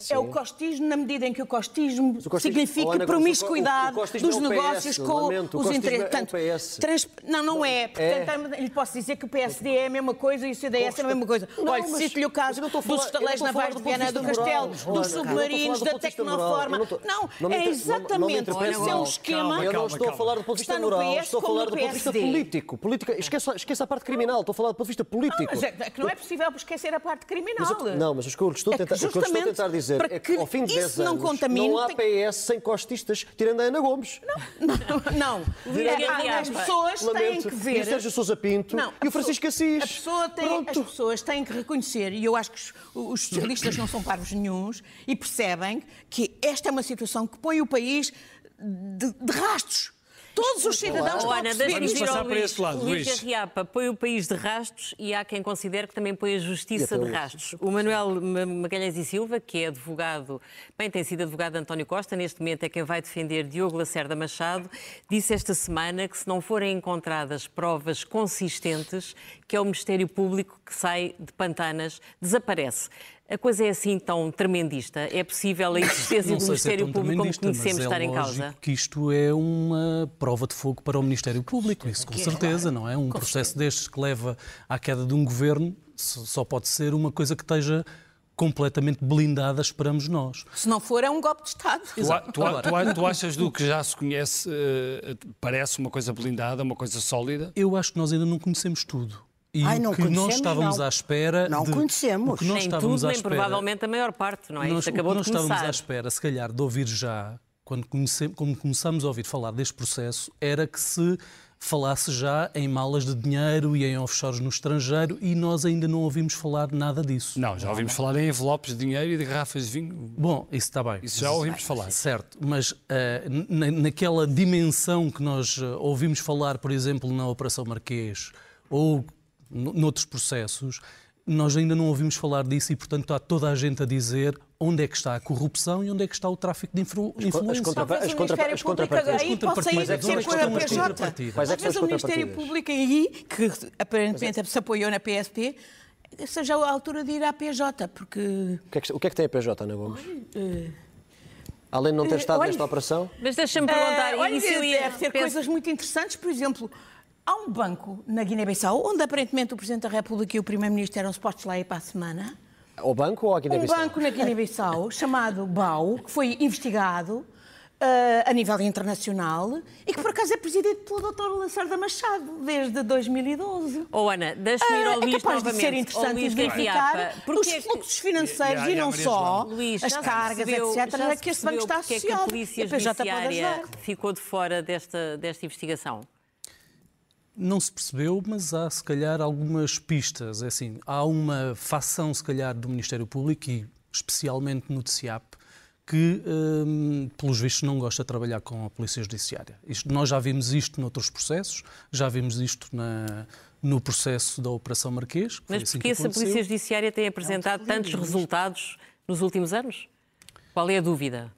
E: Sim. É o costismo na medida em que o costismo, o costismo significa Ana, promiscuidade o, o dos é negócios PS, com lamento, os interesses. É trans... Não, não é. Portanto, é. lhe posso dizer que o PSD é a mesma coisa e o CDS é a mesma coisa. Não, Olha, cito-lhe o caso dos estaleiros navais de Viana do Castelo, dos submarinos, da Tecnoforma. Não, é exatamente esse é o esquema.
F: Eu não estou a falar do ponto de vista moral, estou a falar do ponto de vista político. Esqueça a parte criminal, estou a falar do ponto de vista político.
E: É que não é possível esquecer a parte criminal.
F: Não, mas o que eu estou a tentar dizer dizer
E: para é que, ao fim de 10 anos não, contamine,
F: não há PS sem costistas, tirando a Ana Gomes.
E: Não, não. não. As pessoas têm que ver...
F: E o Sérgio Sousa Pinto não, e o Francisco Assis.
E: Pessoa tem, as pessoas têm que reconhecer, e eu acho que os socialistas não são parvos nenhums, e percebem que esta é uma situação que põe o país de, de rastros Todos os cidadãos
D: oh, Ana, deixa-me vir ao Luís. Lado, Luís Garriapa põe o país de rastros e há quem considere que também põe a justiça de rastros. O Manuel Magalhães e Silva, que é advogado, bem tem sido advogado de António Costa, neste momento é quem vai defender Diogo Lacerda Machado, disse esta semana que se não forem encontradas provas consistentes, que é o Ministério Público que sai de pantanas, desaparece. A coisa é assim tão tremendista? É possível a existência do é Ministério é Público como conhecemos é estar em causa?
H: que isto é uma prova de fogo para o Ministério Público, isso com certeza, não é? Um processo destes que leva à queda de um governo só pode ser uma coisa que esteja completamente blindada, esperamos nós.
E: Se não for, é um golpe de Estado.
C: Tu, tu, tu, tu achas do que já se conhece, uh, parece uma coisa blindada, uma coisa sólida?
H: Eu acho que nós ainda não conhecemos tudo. E Ai, não que nós estávamos
G: não.
H: à espera.
G: Não
H: de,
G: conhecemos.
H: Que nós
D: nem
H: estávamos
D: tudo,
H: à
D: nem
H: espera,
D: provavelmente a maior parte, não é?
H: Nós,
D: Isto acabou
H: nós
D: de começar.
H: estávamos à espera, se calhar, de ouvir já, quando, comece, quando começámos a ouvir falar deste processo, era que se falasse já em malas de dinheiro e em offshores no estrangeiro e nós ainda não ouvimos falar nada disso.
C: Não, já ouvimos falar em envelopes de dinheiro e de garrafas de vinho.
H: Bom, isso está bem.
C: Isso já ouvimos falar.
H: Certo, mas uh, na, naquela dimensão que nós uh, ouvimos falar, por exemplo, na Operação Marquês ou noutros processos, nós ainda não ouvimos falar disso e, portanto, está toda a gente a dizer onde é que está a corrupção e onde é que está o tráfico de influ influência.
G: As, contra as, contra as
E: contrapartidas. Aí pode sair de ser com a PJ. Mas é o Ministério Público aí, que aparentemente se apoiou na PSP, seja a altura de ir à PJ, porque...
F: O que é que, o que, é que tem a PJ, Ana Gomes?
E: Uh,
F: Além de não ter estado nesta operação?
D: Mas deixa-me perguntar,
I: uh, olha, deve ter penso... coisas muito interessantes, por exemplo, há um banco na Guiné-Bissau onde aparentemente o Presidente da República e o Primeiro-Ministro eram supostos lá ir para a semana.
F: O banco ou a Guiné-Bissau?
I: Um banco na Guiné-Bissau chamado BAU, que foi investigado uh, a nível internacional e que por acaso é presidido pelo Dr. Lacerda Machado desde 2012.
D: Oh Ana, deixa-me ir ao uh,
I: Luís
D: é capaz
I: novamente. de ser interessante verificar os é fluxos financeiros e, e, e não só Luís, as cargas, etc. a que este banco está associado.
D: Que a Polícia Judiciária ficou de fora desta, desta investigação?
H: Não se percebeu, mas há se calhar algumas pistas. É assim, há uma facção, se calhar, do Ministério Público e especialmente no TCIAP, que, um, pelos vistos, não gosta de trabalhar com a Polícia Judiciária. Isto, nós já vimos isto noutros processos, já vimos isto na, no processo da Operação Marquês.
D: Mas assim porquê a Polícia Judiciária tem apresentado tantos resultados nos últimos anos? Qual é a dúvida?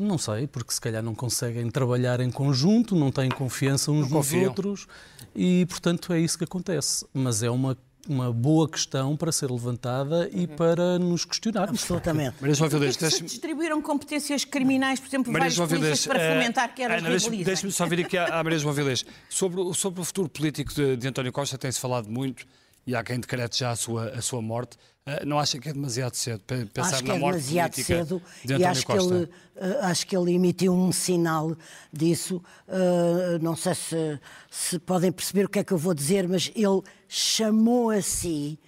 H: Não sei, porque se calhar não conseguem trabalhar em conjunto, não têm confiança uns não nos confiam. outros e, portanto, é isso que acontece. Mas é uma uma boa questão para ser levantada e uhum. para nos questionar.
G: Absolutamente.
I: Maria João Vilés, se distribuíram competências criminais, por exemplo, Maria vários polícias para eh, fomentar que eram
C: Deixe-me só vir aqui à, Maria João Vilés. Sobre, sobre o futuro político de, de António Costa tem-se falado muito e há quem decrete já a sua, a sua morte. Uh, não acha que é demasiado cedo para pensar
G: acho
C: na
G: é
C: morte demasiado
G: cedo
C: de
G: e acho
C: Costa?
G: que ele uh, acho que ele emitiu um sinal disso. Uh, não sei se, se podem perceber o que é que eu vou dizer, mas ele chamou a si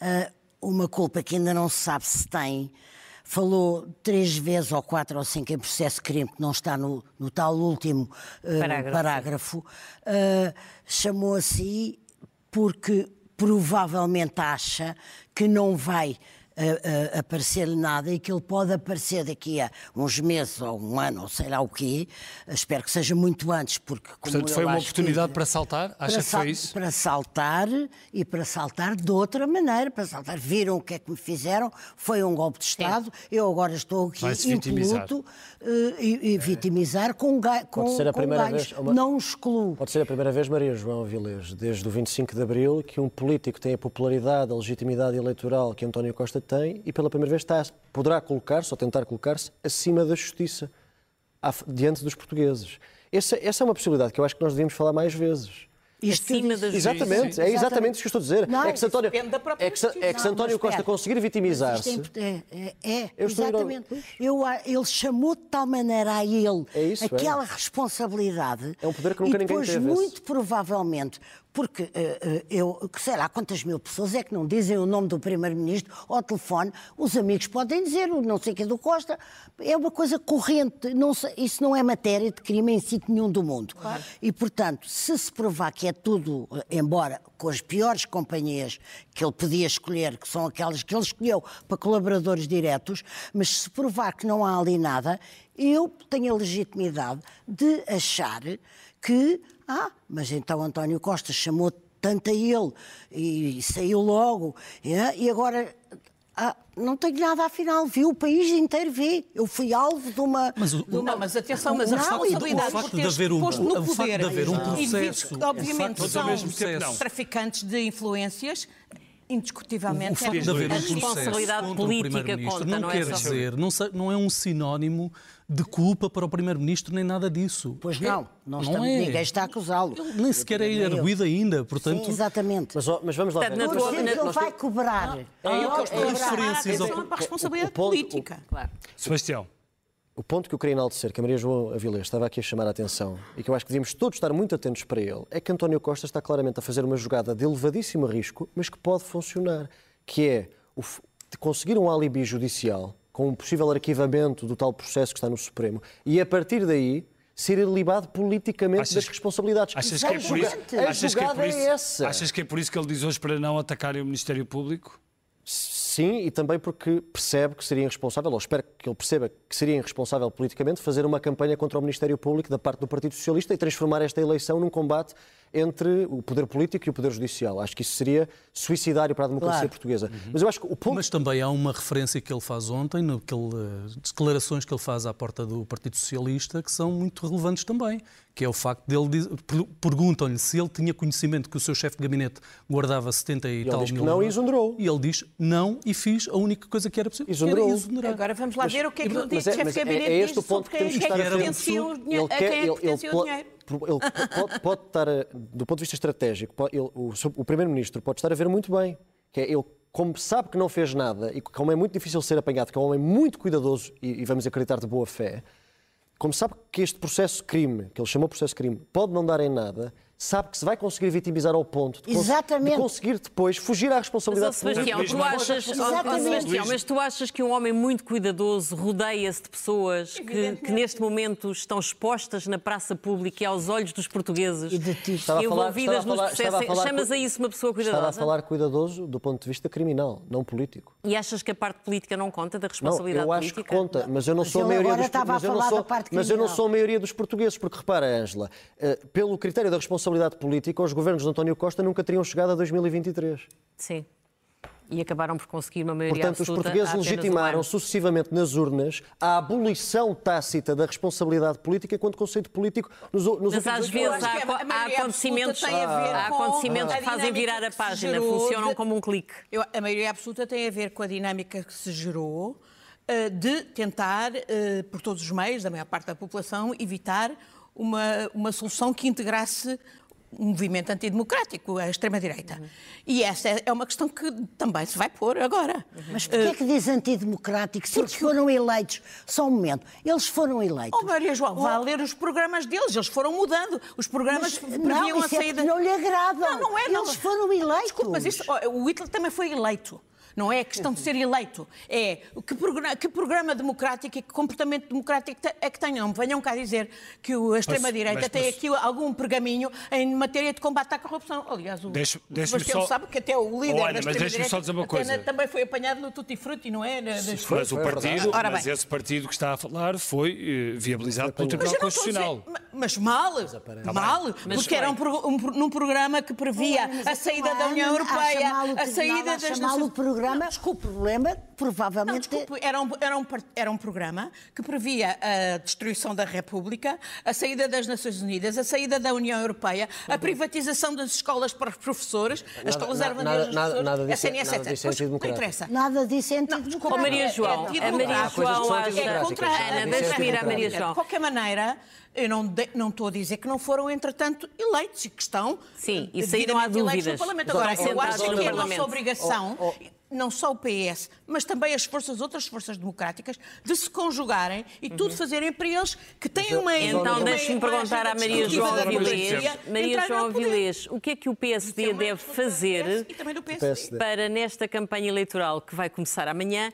G: uh, uma culpa que ainda não se sabe se tem. Falou três vezes, ou quatro ou cinco, em processo de crime, que não está no, no tal último uh, parágrafo. parágrafo. Uh, chamou a si porque provavelmente acha que não vai uh, uh, aparecer-lhe nada e que ele pode aparecer daqui a uns meses ou um ano ou sei lá o quê. Espero que seja muito antes, porque.
C: Portanto, foi uma oportunidade que, para saltar? Acha que foi isso?
G: Para saltar e para saltar de outra maneira. Para saltar. Viram o que é que me fizeram? Foi um golpe de Estado. Sim. Eu agora estou aqui impoluto uh, e, e vitimizar com, com, pode ser a primeira Vez, uma... Não excluo.
F: Pode ser a primeira vez, Maria João Avilés, desde o 25 de Abril, que um político tem a popularidade, a legitimidade eleitoral que António Costa tem e pela primeira vez está, poderá colocar-se ou tentar colocar-se acima da justiça, diante dos portugueses. Essa, essa é uma possibilidade que eu acho que nós devíamos falar mais vezes.
D: Isto acima da
F: justiça. Exatamente, é exatamente isso que eu estou a dizer. Não, é que se António, é que se, é que se António Costa conseguir vitimizar-se.
G: É, é, é exatamente. Eu, ele chamou de tal maneira a ele é isso, aquela responsabilidade.
F: É um poder que nunca
G: ninguém
F: teve.
G: muito provavelmente, porque uh, uh, eu, sei lá quantas mil pessoas é que não dizem o nome do Primeiro-Ministro ao telefone, os amigos podem dizer o não sei que do Costa, é uma coisa corrente, não sei, isso não é matéria de crime em sítio nenhum do mundo. Claro. E, portanto, se se provar que é tudo, eh, embora com as piores companhias que ele podia escolher, que são aquelas que ele escolheu para colaboradores diretos, mas se provar que não há ali nada, eu tenho a legitimidade de achar que ah, mas então António Costa chamou tanto a ele e saiu logo. É? E agora ah, não tenho nada afinal, viu? O país inteiro vê. Eu fui alvo de uma.
I: Mas,
G: o, de uma...
I: Não, mas atenção, mas a responsabilidade por teres
H: haver um,
I: no
H: poder.
I: de
H: haver um processo.
I: E, obviamente, são traficantes de influências indiscutivelmente
H: o facto de haver um responsabilidade política conta, não, não é quer é dizer, não, não é um sinónimo de culpa para o Primeiro-Ministro nem nada disso.
G: Pois não, não, não é. ninguém está a acusá-lo.
H: Nem sequer é arguído ainda, portanto...
G: Sim, exatamente.
F: Mas, mas vamos lá ver.
G: Dizer que ele vai cobrar.
I: Ah, é, é, referências ao... para a responsabilidade política. Claro.
C: Sebastião.
F: O ponto que eu queria enaltecer, que a Maria João Avilés estava aqui a chamar a atenção e que eu acho que devíamos todos estar muito atentos para ele, é que António Costa está claramente a fazer uma jogada de elevadíssimo risco, mas que pode funcionar, que é o, de conseguir um alibi judicial com um possível arquivamento do tal processo que está no Supremo e, a partir daí, ser ilibado politicamente achas, das responsabilidades.
C: Achas que, é por isso, que é por isso, é essa. Achas que é por isso que ele diz hoje para não atacarem o Ministério Público?
F: Sim, e também porque percebe que seria irresponsável, ou espero que ele perceba que seria irresponsável politicamente, fazer uma campanha contra o Ministério Público da parte do Partido Socialista e transformar esta eleição num combate entre o poder político e o poder judicial. Acho que isso seria suicidário para a democracia claro. portuguesa. Uhum.
H: Mas eu acho que o ponto... Mas também há uma referência que ele faz ontem, naquele, declarações que ele faz à porta do Partido Socialista, que são muito relevantes também, que é o facto dele perguntam-lhe se ele tinha conhecimento que o seu chefe de gabinete guardava 70 e, e tal
F: ele diz
H: mil
F: que não e exonerou.
H: E ele diz não e fiz a única coisa que era possível. Exonerou. Era exonerar.
E: Agora vamos lá mas, ver o que é que ele disse. É, é, é, este o ponto que temos que estar a ver. Ele quer, ele, ele,
F: ele pode, pode estar, do ponto de vista estratégico, ele, o, o Primeiro-Ministro pode estar a ver muito bem, que é ele como sabe que não fez nada e como é muito difícil ser apanhado, que é um homem muito cuidadoso e, e vamos acreditar de boa fé, como sabe que este processo crime, que ele chamou processo crime, pode não dar em nada, sabe que se vai conseguir vitimizar ao ponto de, Exatamente. de conseguir depois fugir à responsabilidade
D: mas, Sebastião, tu achas, Sebastião, mas tu achas que um homem muito cuidadoso rodeia-se de pessoas que, que, neste momento estão expostas na praça pública e aos olhos dos portugueses e envolvidas nos processos? Chamas a isso uma pessoa cuidadosa?
F: Estava a falar cuidadoso do ponto de vista criminal, não político.
D: E achas que a parte política não conta da responsabilidade
F: não, eu
D: acho
F: política? que conta, mas eu não sou a maioria dos mas eu não sou, mas eu não sou a maioria dos portugueses, porque repara, Ângela, eh, pelo critério da responsabilidade responsabilidade política, os governos de António Costa nunca teriam chegado a 2023.
D: Sim. E acabaram por conseguir uma maioria
F: Portanto, os portugueses legitimaram um sucessivamente nas urnas a abolição tácita da responsabilidade política enquanto conceito político nos, nos
D: Mas às vezes há, há acontecimentos, há acontecimentos que fazem virar a página, funcionam de, como um clique.
E: Eu, a maioria absoluta tem a ver com a dinâmica que se gerou uh, de tentar, uh, por todos os meios, da maior parte da população, evitar uma, uma solução que integrasse um movimento antidemocrático, a extrema-direita. Uhum. E essa é, é uma questão que também se vai pôr agora.
G: Uhum. Mas porquê é que diz antidemocrático? Se eles foram eleitos, só um momento, eles foram eleitos.
E: Oh, Maria João, oh. vá ler os programas deles, eles foram mudando. Os programas
G: mas, previam não, a é saída... É não lhe agrada.
E: Não, não é.
G: Eles foram eleitos.
E: Desculpa, mas isso, oh, o Hitler também foi eleito. Não é questão de ser eleito. É que programa, que programa democrático e que comportamento democrático é que tenham. Não venham cá dizer que a extrema-direita tem aqui algum pergaminho em matéria de combate à corrupção. Aliás, o deixa, deixa só... sabe que até o líder Olha, da extrema-direita também foi apanhado no Tutti Frutti, não é?
C: Mas o partido, mas esse partido que está a falar foi uh, viabilizado pelo Tribunal Constitucional.
E: Dizer, mas mal, tá mal, mas porque era um, um, num programa que previa a saída da União Europeia, a saída das
G: nações programa, desculpe, o problema provavelmente... Não,
E: desculpe, era um, era, um, era um programa que previa a destruição da República, a saída das Nações Unidas, a saída da União Europeia, a privatização das escolas para os professores, nada, as escolas ervaneiras
F: nada, nada, disso,
E: SNS,
F: nada disso é antidemocrático. Não
G: interessa. Nada disso é antidemocrático.
D: Não, Maria João, é, é a Maria João é contra a Ana, deixa-me ir à Maria João.
E: De qualquer maneira, eu não, de, não estou a dizer que não foram, entretanto, eleitos e que estão.
D: Sim, isso aí não há dúvidas.
E: Agora, eu acho que é a nossa obrigação. Oh, oh não só o PS, mas também as forças, outras forças democráticas, de se conjugarem e uhum. tudo fazerem para eles que têm uma
D: Então deixe-me perguntar à Maria João Avilés, Maria João Avilés, o que é que o PSD é deve fazer para nesta campanha eleitoral que vai começar amanhã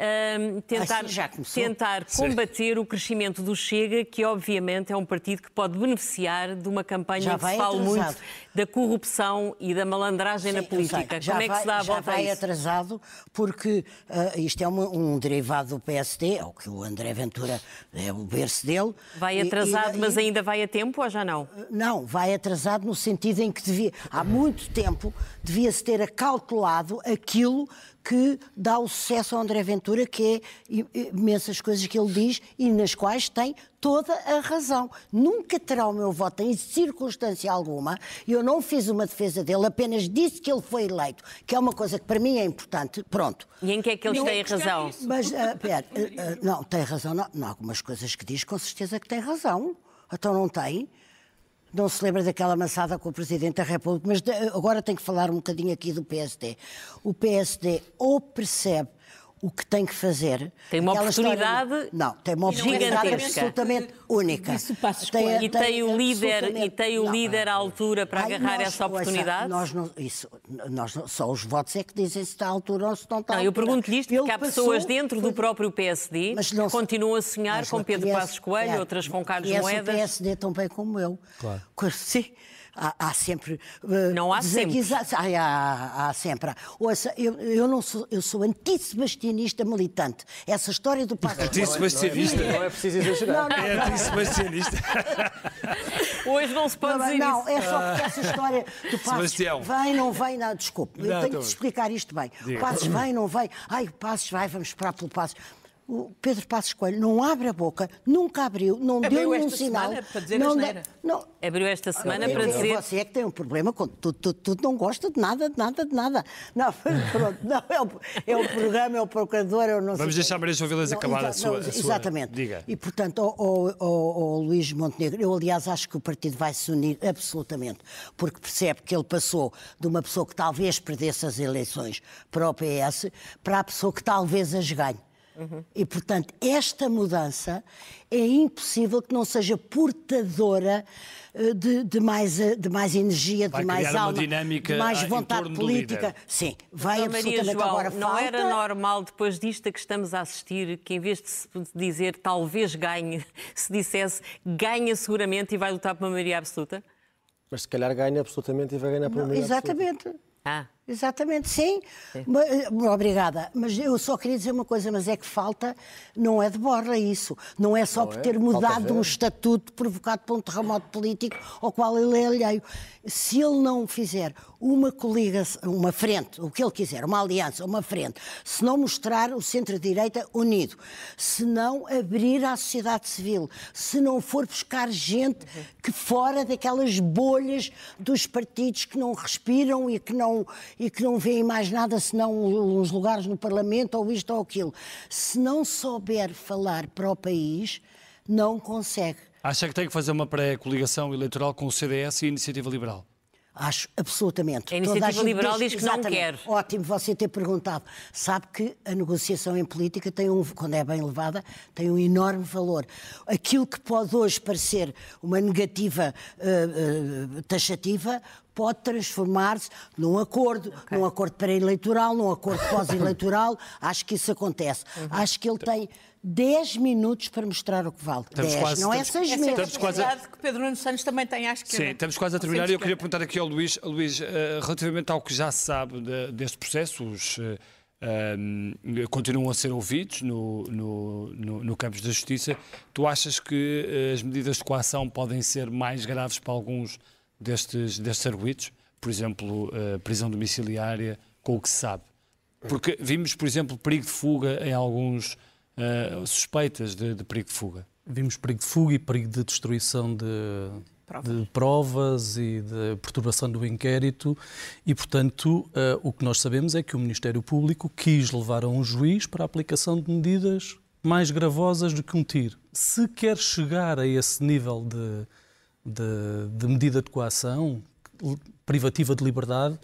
D: um, tentar, tentar combater o crescimento do Chega, que obviamente é um partido que pode beneficiar de uma campanha que se fala muito da corrupção e da malandragem Sim, na política. Como é que se dá a volta
G: vai a isso? atrasado porque uh, isto é um, um, derivado do PSD, é o que o André Ventura é o berço dele.
D: Vai atrasado, e, e, mas ainda vai a tempo ou já não?
G: Não, vai atrasado no sentido em que devia, há muito tempo devia-se ter acalculado aquilo que dá o sucesso ao André Ventura, que é imensas coisas que ele diz e nas quais tem toda a razão. Nunca terá o meu voto em circunstância alguma. Eu não fiz uma defesa dele, apenas disse que ele foi eleito, que é uma coisa que para mim é importante. Pronto.
D: E em que é que eles têm razão?
G: Mas, uh, pera, uh, uh, não, tem razão. Não, não, algumas coisas que diz, com certeza que tem razão. Então não tem não se lembra daquela amassada com o Presidente da República, mas agora tenho que falar um bocadinho aqui do PSD. O PSD ou percebe o que tem que fazer.
D: Tem uma oportunidade
G: história... Não, tem uma oportunidade absolutamente única.
D: Tem, e tem o líder e tem o líder à altura para Ai, agarrar nós, essa oportunidade?
G: Nós não, isso, nós não, só os votos é que dizem se está à altura ou se não está
D: não, Eu pergunto-lhe isto porque há pessoas dentro do próprio PSD que continuam a sonhar com Pedro Passos Coelho, é, outras com Carlos Moedas. o
G: PSD tão bem como eu. Claro. Sim há, há sempre.
D: Uh, não há sempre.
G: Há, há, há sempre. Ouça, eu, eu, não sou, eu sou anti-sebastianista militante. Essa história do
C: Passo Anti-sebastianista.
F: Não, não, é preciso exagerar.
C: Não, não, é anti-sebastianista.
D: Hoje não se pode
G: não,
D: dizer
G: não,
D: isso.
G: é só porque essa história do Passos vem, não vem, não, desculpe, eu tenho que explicar isto bem. Diga. Passos vem, não vem, ai, o Passos vai, vamos esperar pelo Passos. O Pedro Passos Coelho não abre a boca, nunca abriu, não
I: abriu
G: deu nenhum sinal.
I: Para dizer
G: não,
I: não,
D: abriu esta semana para dizer.
G: Você é que tem um problema com tudo, tudo, tudo não gosta de nada, de nada, de nada. Não, pronto, não, é, o, é o programa, é o procurador, eu não
C: Vamos deixar a Maria João Vilas acabar a sua,
G: não,
C: a sua...
G: Exatamente.
C: Diga.
G: E, portanto, o, o, o, Luís Montenegro, eu, aliás, acho que o partido vai se unir absolutamente, porque percebe que ele passou de uma pessoa que talvez perdesse as eleições para o PS para a pessoa que talvez as ganhe. Uhum. E, portanto, esta mudança é impossível que não seja portadora eh, de, de mais, eh, de mais energia,
C: vai
G: de mais alma,
C: de
G: mais vontade política. Sim, vai
D: então, absolutamente Maria João,
G: agora
D: Não
G: falta...
D: era normal, depois disto a que estamos a assistir, que em vez de se dizer talvez ganhe, se dissesse ganha seguramente e vai lutar por uma maioria absoluta?
F: Mas se calhar ganha absolutamente e vai ganhar por uma maioria
G: Exatamente.
F: Absoluta.
D: Ah.
G: Exatamente, sim. sim. Eh, obrigada. Mas eu só queria dizer uma coisa, mas é que falta, não é de borla isso. Não é só não por é? ter mudado um estatuto provocado por um terremoto político ao qual ele é alheio. Se ele não fizer uma coligação, uma frente, o que ele quiser, uma aliança, uma frente, se não mostrar o centro-direita unido, se não abrir à sociedade civil, se não for buscar gente que fora daquelas bolhas dos partidos que não respiram e que não e que não veem mais nada senão uns lugares no Parlamento ou isto ou aquilo. Se não souber falar para o país, não consegue.
C: Acha que tem que fazer uma pré-coligação eleitoral com o CDS e a Iniciativa Liberal?
G: Acho, absolutamente.
D: A iniciativa a liberal diz, diz que não quer.
G: Ótimo você ter perguntado. Sabe que a negociação em política tem um, quando é bem levada, tem um enorme valor. Aquilo que pode hoje parecer uma negativa uh, uh, taxativa pode transformar-se num acordo, okay. num acordo pré-eleitoral, num acordo pós-eleitoral. Acho que isso acontece. Uhum. Acho que ele tem 10 minutos para mostrar o que vale. 10, quase, não é 6 meses.
I: Estamos quase a... que Pedro Nuno Santos também tem, acho que...
C: Sim, estamos quase a terminar e eu queria perguntar aqui ao Luís, Luís uh, relativamente ao que já se sabe de, deste processo, os... Uh, uh, continuam a ser ouvidos no, no, no, no campo da justiça. Tu achas que as medidas de coação podem ser mais graves para alguns destes, destes arguídos? Por exemplo, prisão domiciliária, com o que se sabe? Porque vimos, por exemplo, perigo de fuga em alguns uh, suspeitas de, de, perigo de fuga?
H: Vimos perigo de fuga e perigo de destruição de, provas. de provas e de perturbação do inquérito e, portanto, uh, o que nós sabemos é que o Ministério Público quis levar a um juiz para a aplicação de medidas mais gravosas do que um tiro. Se quer chegar a esse nível de, de, de medida de coação privativa de liberdade,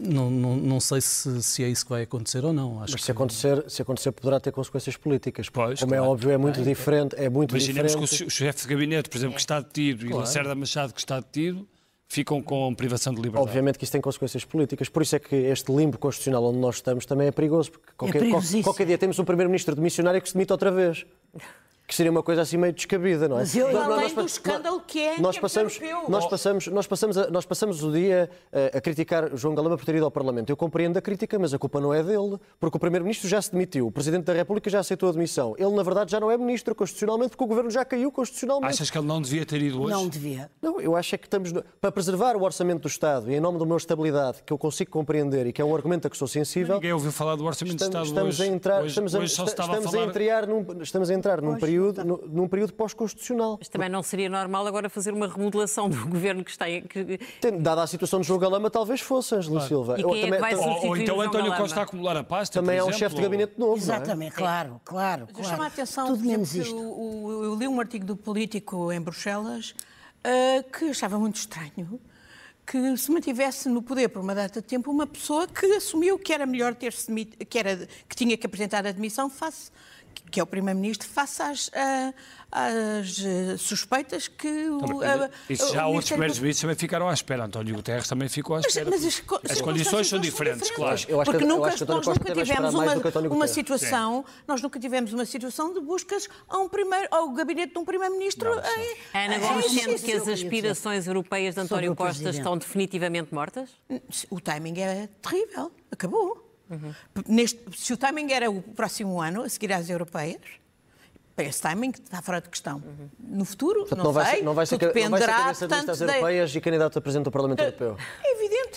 H: não, não, não sei se, se, é isso que vai acontecer ou não.
F: Acho
H: Mas
F: se, que... acontecer, se acontecer, poderá ter consequências políticas. Pois, Como é claro. é óbvio, é muito é, diferente. É muito
C: Imaginemos
F: diferente.
C: que o chefe de gabinete, por exemplo, que está detido, claro. e Lacerda Machado, que está detido, ficam com privação de liberdade.
F: Obviamente que isso tem consequências políticas, por isso é que este limbo constitucional onde nós estamos também é perigoso, porque qualquer, é qualquer dia temos um primeiro-ministro de missionário que se demite outra vez que seria uma coisa assim meio descabida, não é?
I: Mas eu, nós, além nós, do escândalo que é
F: nós passamos, nós passamos, nós passamos, a, nós passamos o dia a, eh, a criticar João Galamba por ter ido ao Parlamento. Eu compreendo a crítica, mas a culpa não é dele, porque o Primeiro-Ministro já se demitiu, o Presidente da República já aceitou a demissão. Ele, na verdade, já não é Ministro constitucionalmente, porque o Governo já caiu constitucionalmente.
C: Achas que ele não devia ter ido hoje?
G: Não devia.
F: Não, eu acho é que estamos, para preservar o orçamento do Estado e em nome de uma estabilidade que eu consigo compreender e que é um argumento a que sou sensível...
C: Ninguém ouviu falar do orçamento
F: estamos,
C: do Estado
F: estamos hoje. A entrar, hoje, estamos, hoje a, estamos, a, falar... a entrar num, estamos a entrar num período, num período período pós-constitucional.
D: Mas também não seria normal agora fazer uma remodelação do governo que está em. Que...
F: Dada a situação de João Galama, talvez fosse, Angela claro. Silva.
D: E quem é que vai
C: ou, ou então António Costa a acumular a pasta.
F: Também
C: é
F: um chefe de gabinete novo.
G: Exatamente,
F: é?
G: claro, claro.
I: claro. Chama a atenção Tudo menos isto. Eu, eu li um artigo do Político em Bruxelas uh, que achava muito estranho que se mantivesse no poder por uma data de tempo uma pessoa que assumiu que era melhor ter se que era que tinha que apresentar a admissão face que é o primeiro-ministro face às, as eh, suspeitas que o.
C: A, isso já outros primeiros ministros também ficaram à espera. António Guterres também ficou à espera. Mas, mas as, as condições são diferentes, claro.
I: Porque que, nunca, nós nunca tivemos uma, uma situação, Sim. nós nunca tivemos uma situação de buscas a um primeiro, ao gabinete de um primeiro-ministro.
D: Ana Gomes sente que as aspirações europeias de António Costa estão definitivamente mortas?
I: O timing é terrível. Acabou. Uhum. Neste, se o timing era o próximo ano, a seguir às europeias, esse timing está fora de questão. Uhum. No futuro, Portanto, não, não, vai sei,
F: ser, não vai ser,
I: dependerá
F: não vai ser cabeça de listas europeias e candidato a presidente do Parlamento uh, Europeu.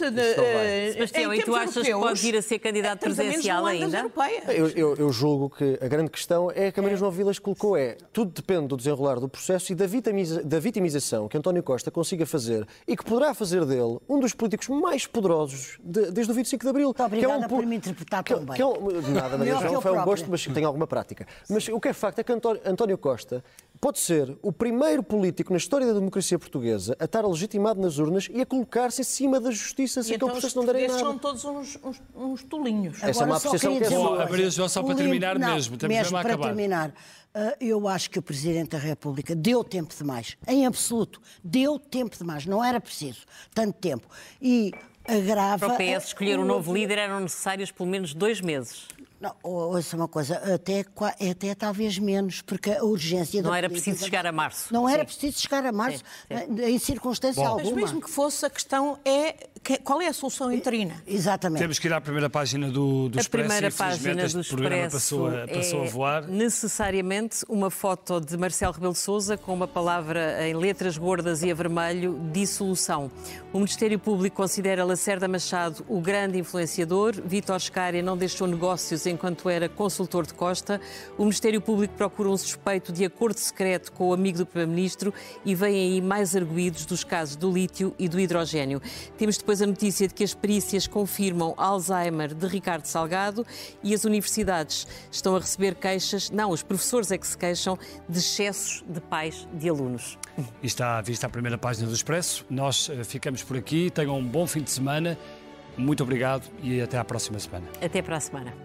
I: É Exatamente.
D: Uh, Sebastião, e tu achas europeus, que pode vir a ser candidato presidencial ainda?
F: Eu, eu, eu, julgo que a grande questão é que a Maria João Vilas colocou é tudo depende do desenrolar do processo e da, vitimiza, da vitimização que António Costa consiga fazer e que poderá fazer dele um dos políticos mais poderosos de, desde o 25 de Abril.
G: Muito obrigada que é um, por me interpretar tão bem. Que é
F: um, nada, Maria João, foi um gosto, mas tem alguma prática. Mas o que é facto é que António Costa pode ser o primeiro político na história da democracia portuguesa a estar legitimado nas urnas e a colocar-se acima da justiça sem que o processo não nada.
I: são todos uns, uns, uns tolinhos.
F: Essa é uma apreciação que é
C: só. A Maria João, só para terminar não, mesmo, temos
G: mesmo
C: para
G: acabar. terminar. Uh, eu acho que o Presidente da República deu tempo demais, em absoluto, deu tempo demais, não era preciso tanto tempo. E agrava...
D: Para o PS escolher um novo líder eram necessários pelo menos dois meses.
G: Não, ouça uma coisa, até, até talvez menos, porque a urgência
D: Não era preciso chegar a março.
G: Não sim. era preciso chegar a março sim, sim. em circunstância Bom. alguma.
I: Mas mesmo que fosse, a questão é qual é a solução interina?
G: Exatamente.
C: Temos que ir à primeira página do, do
D: a
C: Expresso.
D: A primeira página do Expresso
C: passou a, passou
D: é
C: a voar.
D: necessariamente uma foto de Marcelo Rebelo Sousa com uma palavra em letras gordas e a vermelho, dissolução. O Ministério Público considera Lacerda Machado o grande influenciador. Vítor Scária não deixou negócios enquanto era consultor de Costa. O Ministério Público procura um suspeito de acordo secreto com o amigo do Primeiro-Ministro e vem aí mais arguídos dos casos do lítio e do hidrogênio. Temos depois a notícia de que as perícias confirmam Alzheimer de Ricardo Salgado e as universidades estão a receber queixas, não, os professores é que se queixam de excessos de pais de alunos.
C: E está vista a primeira página do Expresso. Nós eh, ficamos por aqui. Tenham um bom fim de semana. Muito obrigado e até à próxima semana.
D: Até para a semana.